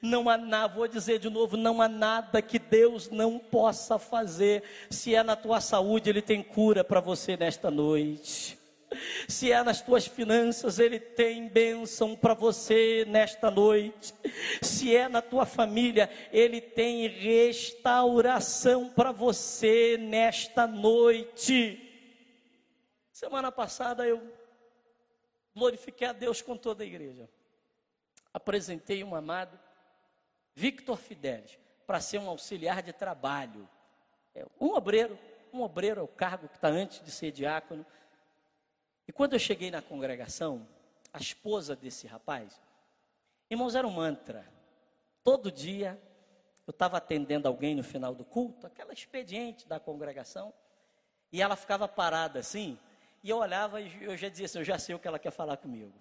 Não há nada, vou dizer de novo, não há nada que Deus não possa fazer. Se é na tua saúde, Ele tem cura para você nesta noite. Se é nas tuas finanças, Ele tem bênção para você nesta noite. Se é na tua família, Ele tem restauração para você nesta noite. Semana passada eu glorifiquei a Deus com toda a igreja. Apresentei um amado Victor Fidelis para ser um auxiliar de trabalho. É, um obreiro, um obreiro é o cargo que está antes de ser diácono. E quando eu cheguei na congregação, a esposa desse rapaz, irmãos, era um mantra. Todo dia eu estava atendendo alguém no final do culto, aquela expediente da congregação, e ela ficava parada assim, e eu olhava e eu já dizia assim, eu já sei o que ela quer falar comigo.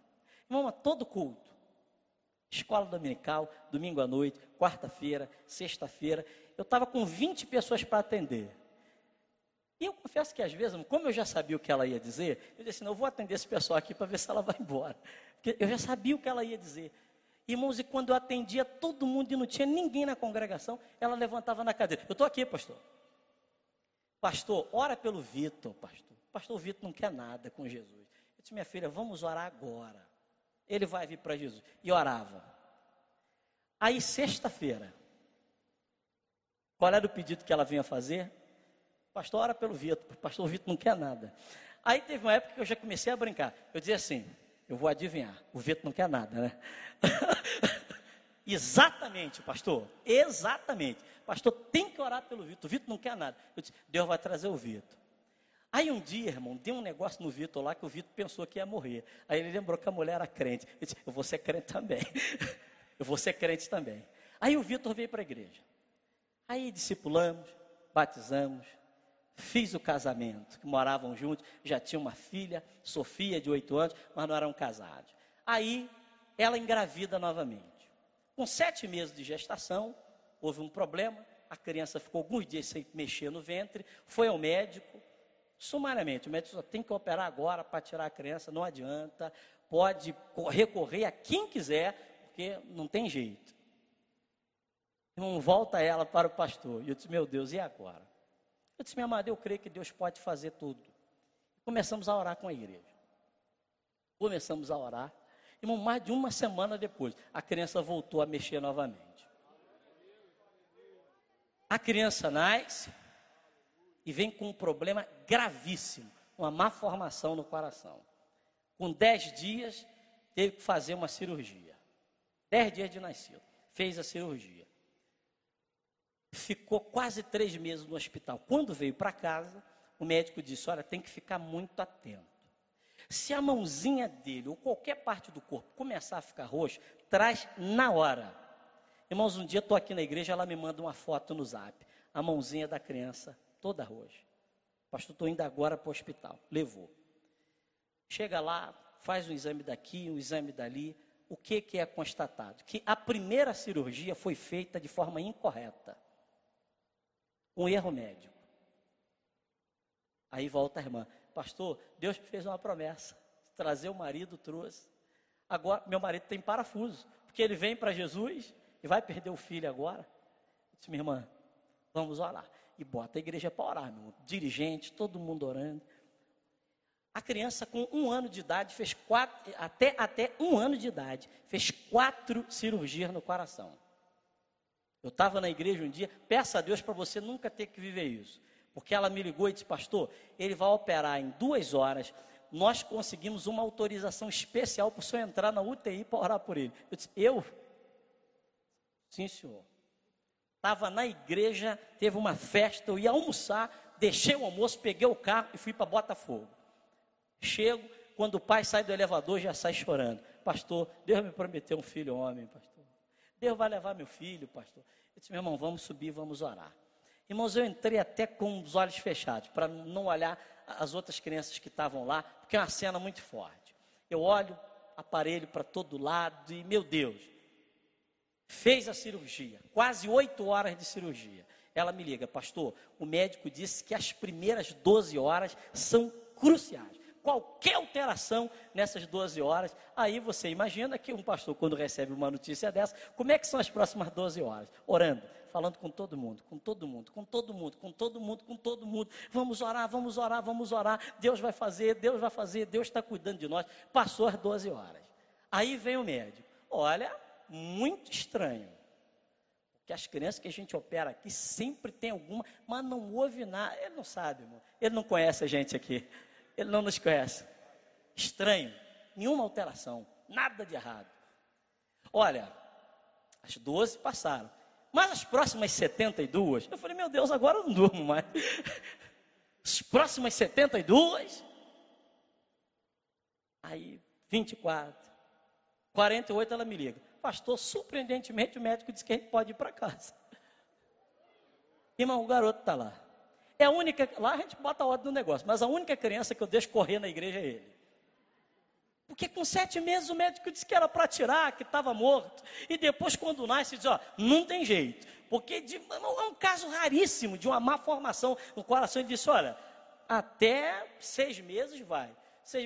Irmão, todo culto, escola dominical, domingo à noite, quarta-feira, sexta-feira, eu estava com 20 pessoas para atender. E eu confesso que às vezes, como eu já sabia o que ela ia dizer, eu disse assim, não, eu vou atender esse pessoal aqui para ver se ela vai embora. Porque eu já sabia o que ela ia dizer. Irmãos, e quando eu atendia todo mundo e não tinha ninguém na congregação, ela levantava na cadeira. Eu estou aqui, pastor. Pastor, ora pelo Vitor, pastor pastor Vitor não quer nada com Jesus. Eu disse, minha filha, vamos orar agora. Ele vai vir para Jesus. E orava. Aí, sexta-feira, qual era o pedido que ela vinha fazer? Pastor, ora pelo Vitor. Pastor, Vitor não quer nada. Aí teve uma época que eu já comecei a brincar. Eu dizia assim: eu vou adivinhar. O Vitor não quer nada, né? Exatamente, pastor. Exatamente. Pastor, tem que orar pelo Vitor. O Vitor não quer nada. Eu disse, Deus vai trazer o Vitor. Aí um dia, irmão, deu um negócio no Vitor lá que o Vitor pensou que ia morrer. Aí ele lembrou que a mulher era crente. Eu disse, eu vou ser crente também. eu vou ser crente também. Aí o Vitor veio para a igreja. Aí discipulamos, batizamos, fiz o casamento, moravam juntos, já tinha uma filha, Sofia, de oito anos, mas não eram casados. Aí ela engravida novamente. Com sete meses de gestação, houve um problema, a criança ficou alguns dias sem mexer no ventre, foi ao médico, sumariamente, o médico só tem que operar agora para tirar a criança, não adianta, pode recorrer a quem quiser, porque não tem jeito. Então volta ela para o pastor. E eu disse, meu Deus, e agora? Eu disse, minha amada, eu creio que Deus pode fazer tudo. Começamos a orar com a igreja. Começamos a orar. Irmão, mais de uma semana depois, a criança voltou a mexer novamente. A criança nasce e vem com um problema gravíssimo, uma má formação no coração. Com dez dias, teve que fazer uma cirurgia. Dez dias de nascido, fez a cirurgia. Ficou quase três meses no hospital. Quando veio para casa, o médico disse: Olha, tem que ficar muito atento. Se a mãozinha dele ou qualquer parte do corpo começar a ficar roxo, traz na hora. Irmãos, um dia estou aqui na igreja, ela me manda uma foto no zap. A mãozinha da criança toda roxa. Pastor, estou indo agora para o hospital. Levou. Chega lá, faz um exame daqui, um exame dali. O que, que é constatado? Que a primeira cirurgia foi feita de forma incorreta. Um erro médico. Aí volta a irmã. Pastor, Deus me fez uma promessa. Trazer o marido, trouxe. Agora, meu marido tem parafuso. Porque ele vem para Jesus e vai perder o filho agora. Eu disse, minha irmã, vamos orar. E bota a igreja para orar, meu irmão. Dirigente, todo mundo orando. A criança com um ano de idade fez quatro, até, até um ano de idade, fez quatro cirurgias no coração. Eu estava na igreja um dia, peça a Deus para você nunca ter que viver isso. Porque ela me ligou e disse, pastor, ele vai operar em duas horas. Nós conseguimos uma autorização especial para o senhor entrar na UTI para orar por ele. Eu disse, eu? Sim, senhor. Estava na igreja, teve uma festa, eu ia almoçar, deixei o almoço, peguei o carro e fui para Botafogo. Chego, quando o pai sai do elevador, já sai chorando. Pastor, Deus me prometeu um filho homem, pastor. Deus vai levar meu filho, pastor. Eu disse, meu irmão, vamos subir, vamos orar. Irmãos, eu entrei até com os olhos fechados, para não olhar as outras crianças que estavam lá, porque é uma cena muito forte. Eu olho aparelho para todo lado e, meu Deus, fez a cirurgia, quase oito horas de cirurgia. Ela me liga, pastor, o médico disse que as primeiras 12 horas são cruciais. Qualquer alteração nessas 12 horas, aí você imagina que um pastor, quando recebe uma notícia dessa, como é que são as próximas 12 horas? Orando, falando com todo mundo, com todo mundo, com todo mundo, com todo mundo, com todo mundo. Vamos orar, vamos orar, vamos orar. Deus vai fazer, Deus vai fazer, Deus está cuidando de nós. Passou as 12 horas. Aí vem o médico. Olha, muito estranho. Que as crianças que a gente opera aqui sempre tem alguma, mas não ouve nada. Ele não sabe, irmão. Ele não conhece a gente aqui. Ele não nos conhece. Estranho. Nenhuma alteração. Nada de errado. Olha, as 12 passaram. Mas as próximas 72, eu falei, meu Deus, agora eu não durmo mais. As próximas 72, aí 24, 48 ela me liga. Pastor, surpreendentemente o médico disse que a gente pode ir para casa. Irmão, o garoto está lá. É a única, lá a gente bota a ordem no negócio, mas a única criança que eu deixo correr na igreja é ele. Porque com sete meses o médico disse que era para tirar, que estava morto. E depois, quando nasce, diz: Ó, não tem jeito. Porque de, é um caso raríssimo de uma má formação no coração. Ele disse: Olha, até seis meses vai.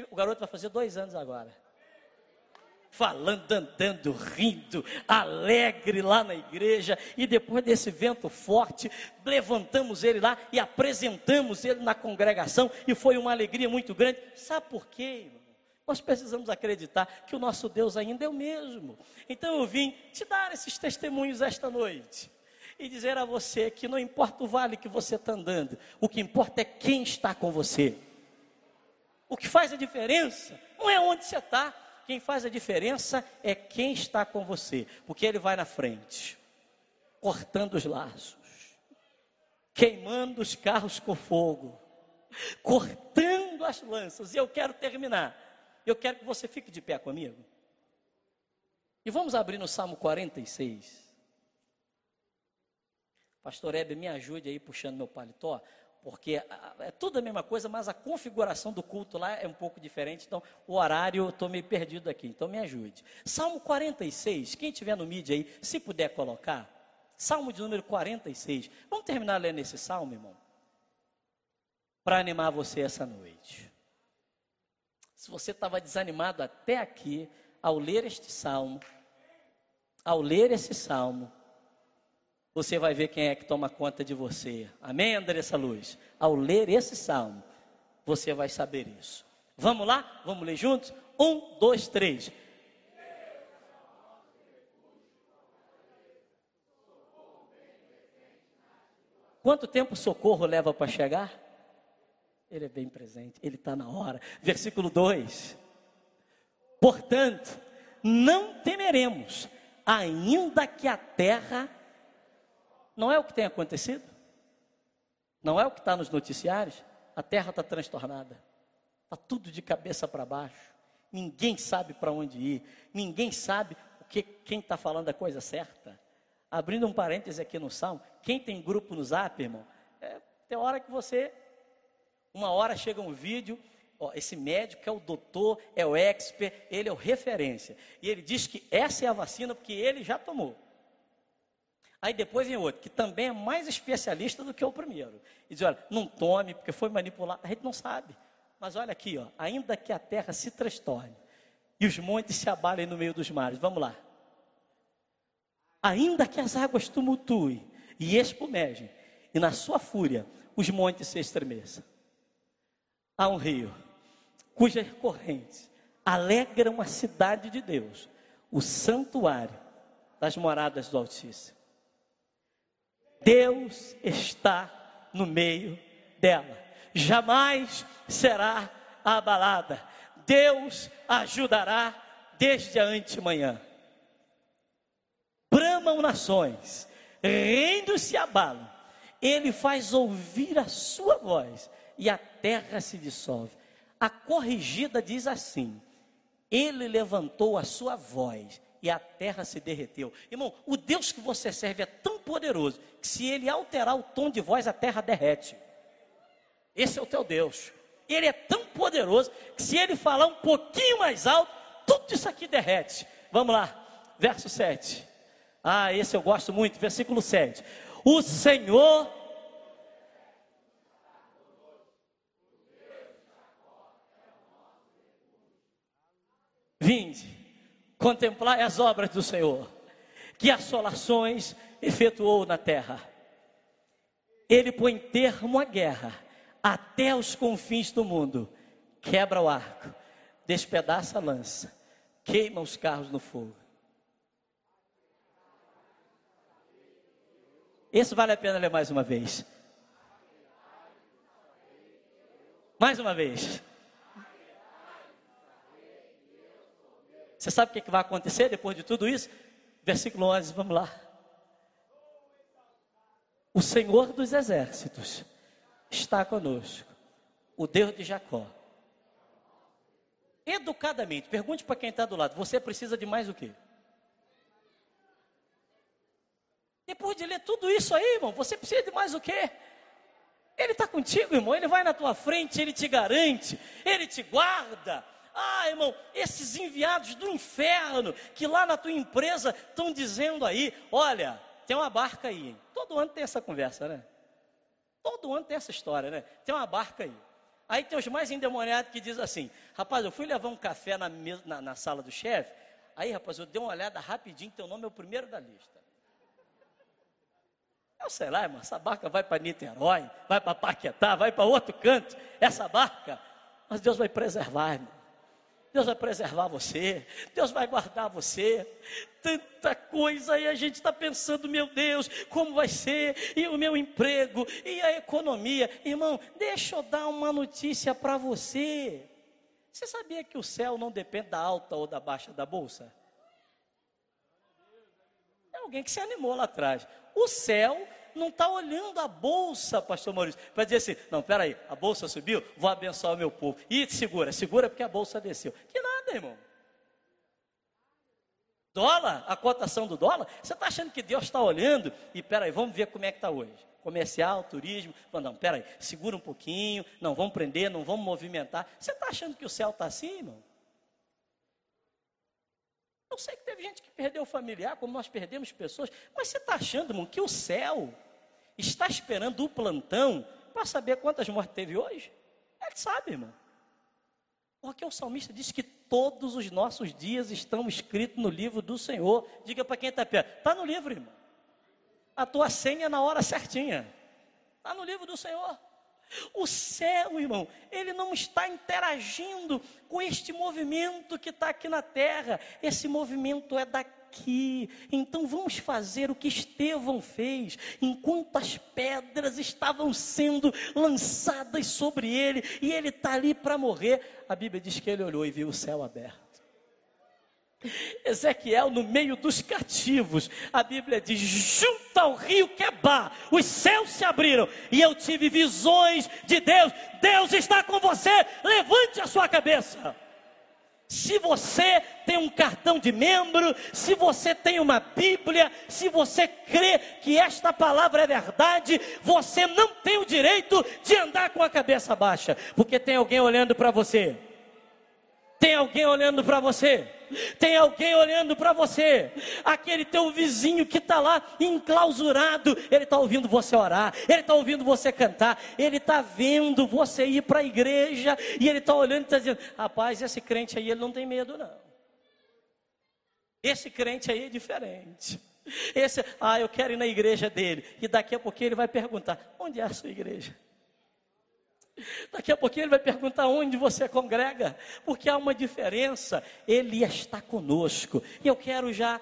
O garoto vai fazer dois anos agora. Falando, andando, rindo, alegre lá na igreja. E depois desse vento forte, levantamos ele lá e apresentamos ele na congregação. E foi uma alegria muito grande. Sabe por quê, irmão? Nós precisamos acreditar que o nosso Deus ainda é o mesmo. Então eu vim te dar esses testemunhos esta noite. e dizer a você que não importa o vale que você está andando, o que importa é quem está com você. O que faz a diferença não é onde você está, quem faz a diferença é quem está com você, porque ele vai na frente, cortando os laços, queimando os carros com fogo, cortando as lanças. E eu quero terminar. Eu quero que você fique de pé comigo. E vamos abrir no Salmo 46. Pastor Hebe, me ajude aí puxando meu paletó, porque é tudo a mesma coisa, mas a configuração do culto lá é um pouco diferente, então o horário eu estou meio perdido aqui, então me ajude. Salmo 46, quem tiver no mídia aí, se puder colocar, Salmo de número 46. Vamos terminar lendo esse salmo, irmão? Para animar você essa noite. Se você estava desanimado até aqui, ao ler este salmo, ao ler esse salmo, você vai ver quem é que toma conta de você. Amém, Andressa Luz? Ao ler esse salmo, você vai saber isso. Vamos lá? Vamos ler juntos? Um, dois, três. Quanto tempo o socorro leva para chegar? Ele é bem presente, ele está na hora. Versículo 2: Portanto, não temeremos, ainda que a terra não é o que tem acontecido? Não é o que está nos noticiários? A terra está transtornada. Está tudo de cabeça para baixo. Ninguém sabe para onde ir. Ninguém sabe o que, quem está falando a coisa certa. Abrindo um parêntese aqui no Salmo, quem tem grupo no Zap, irmão, é, tem hora que você, uma hora chega um vídeo, ó, esse médico é o doutor, é o expert, ele é o referência. E ele diz que essa é a vacina porque ele já tomou. Aí depois vem outro, que também é mais especialista do que o primeiro. E diz: olha, não tome, porque foi manipulado. A gente não sabe. Mas olha aqui, ó, ainda que a terra se transtorne e os montes se abalem no meio dos mares. Vamos lá. Ainda que as águas tumultuem e espumejem, e na sua fúria os montes se estremeçam. Há um rio cujas correntes alegram a cidade de Deus, o santuário das moradas do Altíssimo. Deus está no meio dela, jamais será abalada. Deus ajudará desde a antemanhã. Bramam nações, reinos se abalam, ele faz ouvir a sua voz e a terra se dissolve. A corrigida diz assim: Ele levantou a sua voz e a terra se derreteu. Irmão, o Deus que você serve é tão poderoso que se ele alterar o tom de voz, a terra derrete. Esse é o teu Deus. Ele é tão poderoso que se ele falar um pouquinho mais alto, tudo isso aqui derrete. Vamos lá, verso 7. Ah, esse eu gosto muito, versículo 7. O Senhor Vinde, contemplai as obras do Senhor, que assolações efetuou na terra. Ele põe termo à guerra até os confins do mundo, quebra o arco, despedaça a lança, queima os carros no fogo. Esse vale a pena ler mais uma vez. Mais uma vez. Você sabe o que vai acontecer depois de tudo isso? Versículo 11, vamos lá. O Senhor dos exércitos está conosco, o Deus de Jacó. Educadamente, pergunte para quem está do lado: você precisa de mais o quê? Depois de ler tudo isso aí, irmão, você precisa de mais o quê? Ele está contigo, irmão, ele vai na tua frente, ele te garante, ele te guarda. Ah, irmão, esses enviados do inferno que lá na tua empresa estão dizendo aí: olha, tem uma barca aí. Todo ano tem essa conversa, né? Todo ano tem essa história, né? Tem uma barca aí. Aí tem os mais endemoniados que dizem assim: rapaz, eu fui levar um café na, na, na sala do chefe. Aí, rapaz, eu dei uma olhada rapidinho, teu nome é o primeiro da lista. Eu sei lá, irmão, essa barca vai para Niterói, vai para Paquetá, vai para outro canto, essa barca. Mas Deus vai preservar, irmão. Deus vai preservar você, Deus vai guardar você. Tanta coisa e a gente está pensando, meu Deus, como vai ser? E o meu emprego, e a economia. Irmão, deixa eu dar uma notícia para você. Você sabia que o céu não depende da alta ou da baixa da bolsa? É alguém que se animou lá atrás. O céu não está olhando a bolsa, pastor Maurício, para dizer assim, não, peraí, a bolsa subiu, vou abençoar o meu povo. E segura, segura porque a bolsa desceu. Que nada, irmão. Dólar, a cotação do dólar, você está achando que Deus está olhando e peraí, vamos ver como é que está hoje. Comercial, turismo, não, peraí, segura um pouquinho, não vamos prender, não vamos movimentar. Você está achando que o céu está assim, irmão? Eu sei que teve gente que perdeu familiar, como nós perdemos pessoas, mas você está achando, irmão, que o céu está esperando o plantão para saber quantas mortes teve hoje? Ele sabe, irmão. Porque o salmista diz que todos os nossos dias estão escritos no livro do Senhor. Diga para quem está perto, está no livro, irmão. A tua senha é na hora certinha. Está no livro do Senhor. O céu, irmão, ele não está interagindo com este movimento que está aqui na terra. Esse movimento é daqui aqui. Então vamos fazer o que Estevão fez, enquanto as pedras estavam sendo lançadas sobre ele, e ele está ali para morrer. A Bíblia diz que ele olhou e viu o céu aberto. Ezequiel, no meio dos cativos, a Bíblia diz: junto ao rio Quebar, os céus se abriram e eu tive visões de Deus. Deus está com você, levante a sua cabeça. Se você tem um cartão de membro, se você tem uma Bíblia, se você crê que esta palavra é verdade, você não tem o direito de andar com a cabeça baixa, porque tem alguém olhando para você. Tem alguém olhando para você. Tem alguém olhando para você. Aquele teu vizinho que está lá enclausurado, ele está ouvindo você orar, ele está ouvindo você cantar, ele está vendo você ir para a igreja e ele está olhando e está dizendo: rapaz, esse crente aí ele não tem medo, não. Esse crente aí é diferente. Esse, ah, eu quero ir na igreja dele. E daqui a pouquinho ele vai perguntar: onde é a sua igreja? Daqui a pouquinho ele vai perguntar onde você congrega, porque há uma diferença. Ele está conosco. E eu quero já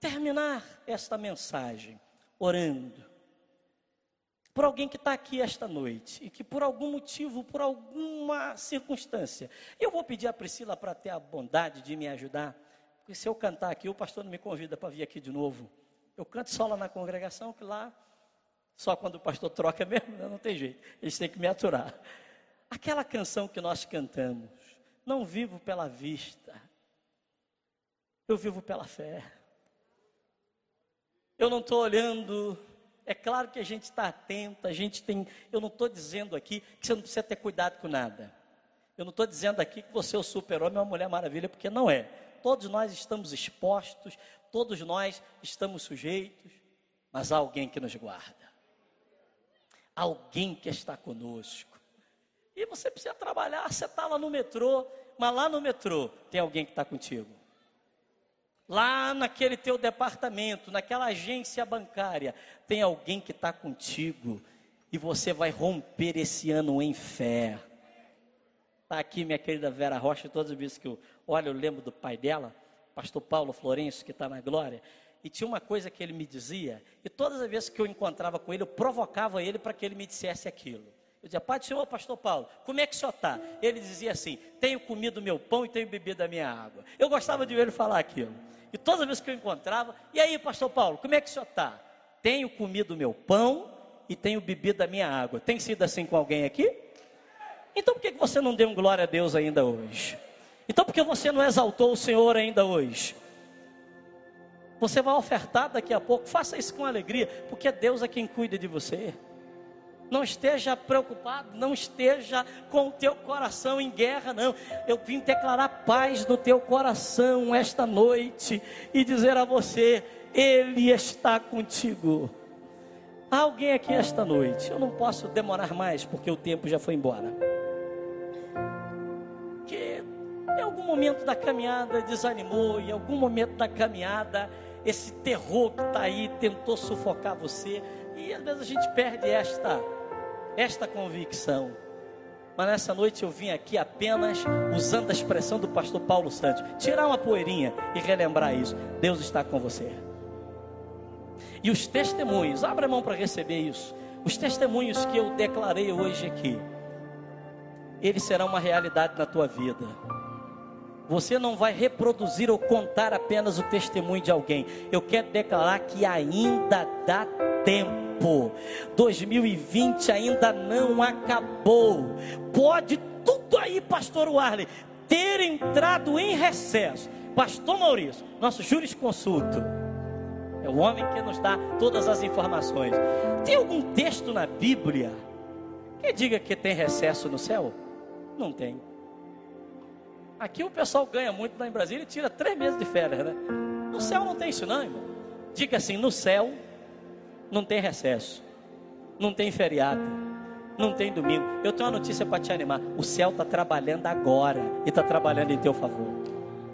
terminar esta mensagem orando por alguém que está aqui esta noite e que por algum motivo, por alguma circunstância, eu vou pedir a Priscila para ter a bondade de me ajudar, porque se eu cantar aqui, o pastor não me convida para vir aqui de novo. Eu canto só lá na congregação, que lá só quando o pastor troca mesmo, não tem jeito. Eles têm que me aturar. Aquela canção que nós cantamos, não vivo pela vista, eu vivo pela fé. Eu não estou olhando, é claro que a gente está atento, a gente tem. Eu não estou dizendo aqui que você não precisa ter cuidado com nada. Eu não estou dizendo aqui que você é o super-homem ou a mulher maravilha, porque não é. Todos nós estamos expostos, todos nós estamos sujeitos, mas há alguém que nos guarda alguém que está conosco. E você precisa trabalhar, você está lá no metrô, mas lá no metrô tem alguém que está contigo. Lá naquele teu departamento, naquela agência bancária, tem alguém que está contigo. E você vai romper esse ano em fé. Está aqui minha querida Vera Rocha, todas as vezes que eu olho, eu lembro do pai dela, pastor Paulo Florencio, que está na glória. E tinha uma coisa que ele me dizia, e todas as vezes que eu encontrava com ele, eu provocava ele para que ele me dissesse aquilo. Eu dizia, Pai do Senhor, Pastor Paulo, como é que o senhor está? Ele dizia assim: Tenho comido meu pão e tenho bebido a minha água. Eu gostava de ver ele falar aquilo. E todas as vezes que eu encontrava, e aí, Pastor Paulo, como é que o senhor está? Tenho comido meu pão e tenho bebido a minha água. Tem sido assim com alguém aqui? Então por que você não deu glória a Deus ainda hoje? Então por que você não exaltou o Senhor ainda hoje? Você vai ofertar daqui a pouco, faça isso com alegria, porque Deus é quem cuida de você. Não esteja preocupado, não esteja com o teu coração em guerra, não. Eu vim declarar paz no teu coração esta noite e dizer a você: Ele está contigo. Há alguém aqui esta noite, eu não posso demorar mais porque o tempo já foi embora. Que em algum momento da caminhada desanimou, em algum momento da caminhada esse terror que está aí tentou sufocar você. E às vezes a gente perde esta, esta convicção. Mas nessa noite eu vim aqui apenas usando a expressão do pastor Paulo Santos, tirar uma poeirinha e relembrar isso. Deus está com você. E os testemunhos, abra a mão para receber isso. Os testemunhos que eu declarei hoje aqui, eles serão uma realidade na tua vida. Você não vai reproduzir ou contar apenas o testemunho de alguém. Eu quero declarar que ainda dá tempo. 2020 ainda não acabou. Pode tudo aí, pastor Warley, ter entrado em recesso. Pastor Maurício, nosso jurisconsulto, é o homem que nos dá todas as informações. Tem algum texto na Bíblia que diga que tem recesso no céu? Não tem. Aqui o pessoal ganha muito lá em Brasília e tira três meses de férias, né? No céu não tem isso não, irmão. Diga assim, no céu não tem recesso, não tem feriado, não tem domingo. Eu tenho uma notícia para te animar. O céu está trabalhando agora e está trabalhando em teu favor.